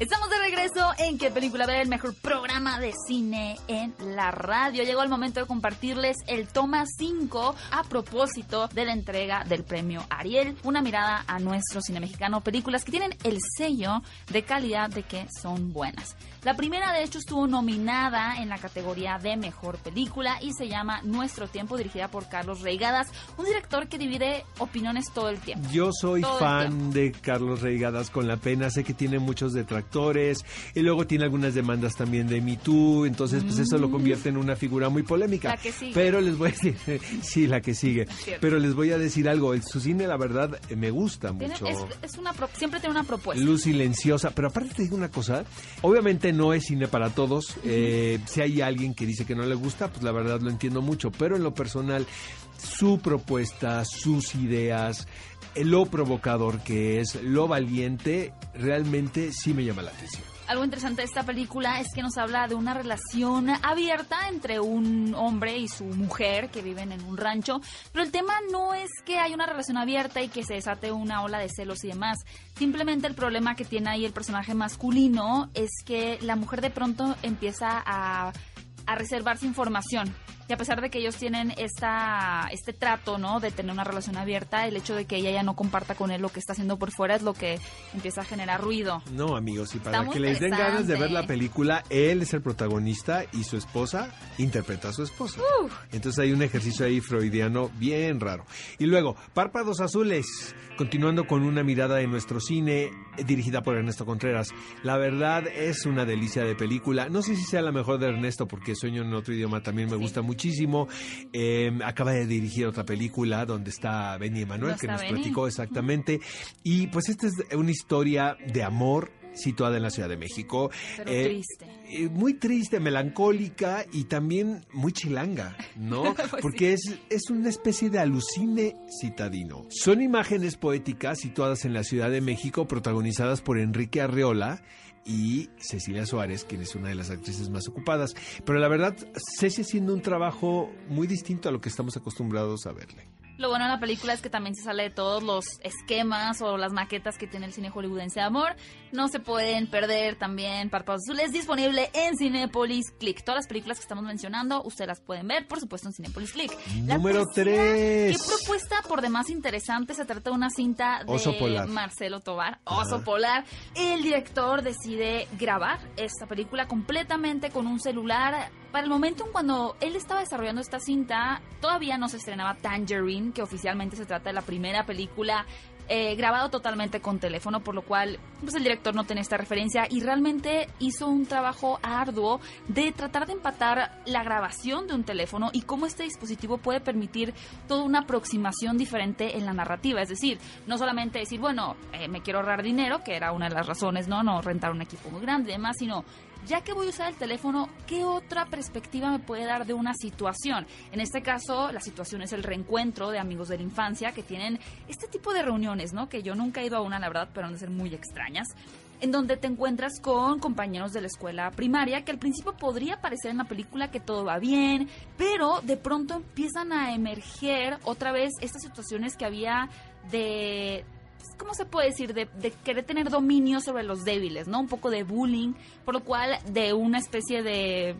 Estamos de regreso en ¿Qué película ver? El mejor programa de cine en la radio. Llegó el momento de compartirles el toma 5 a propósito de la entrega del premio Ariel. Una mirada a nuestro cine mexicano. Películas que tienen el sello de calidad de que son buenas. La primera, de hecho, estuvo nominada en la categoría de mejor película y se llama Nuestro Tiempo, dirigida por Carlos Reigadas, un director que divide opiniones todo el tiempo. Yo soy Todo fan de Carlos Reigadas con la pena, sé que tiene muchos detractores y luego tiene algunas demandas también de Me Too, entonces pues eso lo convierte en una figura muy polémica. Mm. La que sigue. Pero les voy a decir, sí, la que sigue. Pero les voy a decir algo, el- su cine la verdad me gusta mucho. es, es una pro- siempre tiene una propuesta. Luz silenciosa, pero aparte te digo una cosa, obviamente no es cine para todos, eh, si hay alguien que dice que no le gusta, pues la verdad lo entiendo mucho, pero en lo personal, su propuesta, sus ideas, eh, lo provocador que es, lo valiente, realmente sí me llama la atención. Algo interesante de esta película es que nos habla de una relación abierta entre un hombre y su mujer que viven en un rancho, pero el tema no es que hay una relación abierta y que se desate una ola de celos y demás. Simplemente el problema que tiene ahí el personaje masculino es que la mujer de pronto empieza a, a reservarse información. Y a pesar de que ellos tienen esta, este trato, ¿no? De tener una relación abierta, el hecho de que ella ya no comparta con él lo que está haciendo por fuera es lo que empieza a generar ruido. No, amigos, y para que les den ganas de ver la película, él es el protagonista y su esposa interpreta a su esposa. Entonces hay un ejercicio ahí freudiano bien raro. Y luego, Párpados Azules, continuando con una mirada de nuestro cine, dirigida por Ernesto Contreras. La verdad es una delicia de película. No sé si sea la mejor de Ernesto, porque Sueño en otro idioma también me Sí. gusta muchísimo. Eh, acaba de dirigir otra película donde está Benny Emanuel, ¿No que nos Benny? platicó exactamente. Y pues esta es una historia de amor situada en la Ciudad de México. Pero Eh, triste. eh, muy triste, melancólica y también muy chilanga, ¿no? Pues Porque es, es una especie de alucine citadino. Son imágenes poéticas situadas en la Ciudad de México, protagonizadas por Enrique Arreola y Cecilia Suárez, quien es una de las actrices más ocupadas. Pero la verdad, Ceci haciendo un trabajo muy distinto a lo que estamos acostumbrados a verle. Lo bueno de la película es que también se sale de todos los esquemas o las maquetas que tiene el cine hollywoodense de amor. No se pueden perder también Párpados Azules, disponible en Cinepolis Click. Todas las películas que estamos mencionando, ustedes las pueden ver, por supuesto, en Cinepolis Click. La Número tercera, tres. Qué propuesta por demás interesante. Se trata de una cinta de Oso Polar. Marcelo Tobar, Oso Ajá. Polar. El director decide grabar esta película completamente con un celular. Para el momento en cuando él estaba desarrollando esta cinta, todavía no se estrenaba Tangerine, que oficialmente se trata de la primera película eh, grabado totalmente con teléfono, por lo cual pues el director no tenía esta referencia y realmente hizo un trabajo arduo de tratar de empatar la grabación de un teléfono y cómo este dispositivo puede permitir toda una aproximación diferente en la narrativa. Es decir, no solamente decir, bueno, eh, me quiero ahorrar dinero, que era una de las razones, ¿no? No rentar un equipo muy grande y demás, sino ya que voy a usar el teléfono, ¿qué otra perspectiva me puede dar de una situación? En este caso, la situación es el reencuentro de amigos de la infancia que tienen este tipo de reuniones, ¿no? Que yo nunca he ido a una, la verdad, pero han de ser muy extrañas. En donde te encuentras con compañeros de la escuela primaria que al principio podría parecer en la película que todo va bien, pero de pronto empiezan a emerger otra vez estas situaciones que había de ¿cómo se puede decir? De, de querer tener dominio sobre los débiles, ¿no? Un poco de bullying, por lo cual de una especie de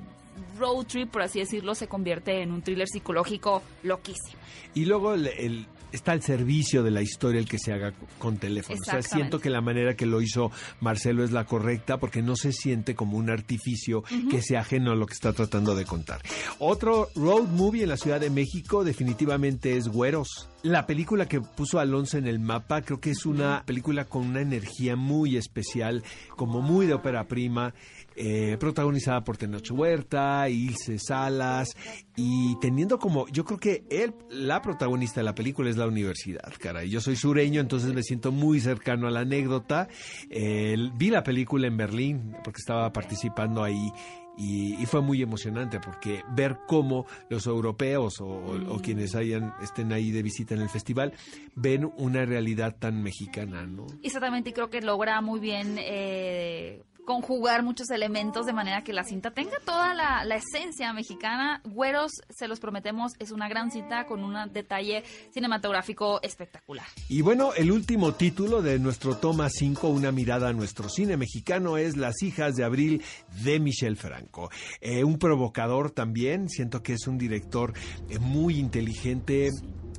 road trip, por así decirlo, se convierte en un thriller psicológico loquísimo. Y luego el, el- está al servicio de la historia el que se haga con teléfono. O sea, siento que la manera que lo hizo Marcelo es la correcta porque no se siente como un artificio que sea ajeno a lo que está tratando de contar. Otro road movie en la Ciudad de México definitivamente es Güeros. La película que puso Alonso en el mapa creo que es una película con una energía muy especial, como muy de ópera prima, eh, protagonizada por Tenoch Huerta, Ilse Salas y teniendo como, yo creo que él, la protagonista de la película es la universidad, caray. Yo soy sureño, entonces me siento muy cercano a la anécdota. Eh, vi la película en Berlín porque estaba participando ahí y, y fue muy emocionante porque ver cómo los europeos o, o- o quienes hayan estén ahí de visita en el festival ven una realidad tan mexicana, ¿no? Exactamente, y creo que logra muy bien eh, conjugar muchos elementos de manera que la cinta tenga toda la, esencia mexicana. Güeros, se los prometemos, es una gran cita con un detalle cinematográfico espectacular. Y bueno, el último título de nuestro toma 5, una mirada a nuestro cine mexicano, es Las hijas de abril de Michel Franco. Eh, un provocador también, siento que es un director eh, muy inteligente,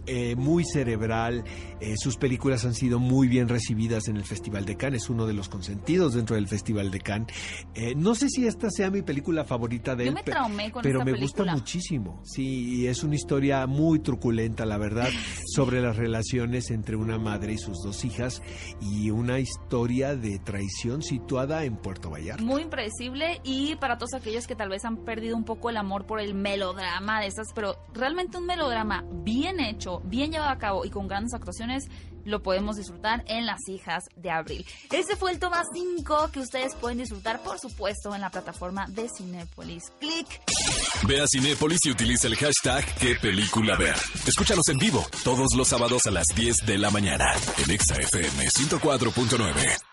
eh, muy cerebral. Eh, sus películas han sido muy bien recibidas en el Festival de Cannes. Es uno de los consentidos dentro del Festival de Cannes. Eh, no sé si esta sea mi película favorita de Yo él, me traumé con pero esta me gusta muchísimo. Sí, y es una historia muy truculenta, la verdad, sobre las relaciones entre una madre y sus dos hijas y una historia de traición situada en Puerto Vallarta. Muy impredecible y para todos aquellos que tal vez han perdido un poco el amor por el melodrama de esas, pero realmente un melodrama bien hecho, bien llevado a cabo y con grandes actuaciones, lo podemos disfrutar en Las Hijas de Abril. Ese fue el toma 5 que ustedes pueden disfrutar, por supuesto, en la plataforma de Cinepolis. Click. Ve a Cinépolis y utiliza el hashtag qué película ver. Escúchanos en vivo todos los sábados a las 10 de la mañana en Exa FM 104.9.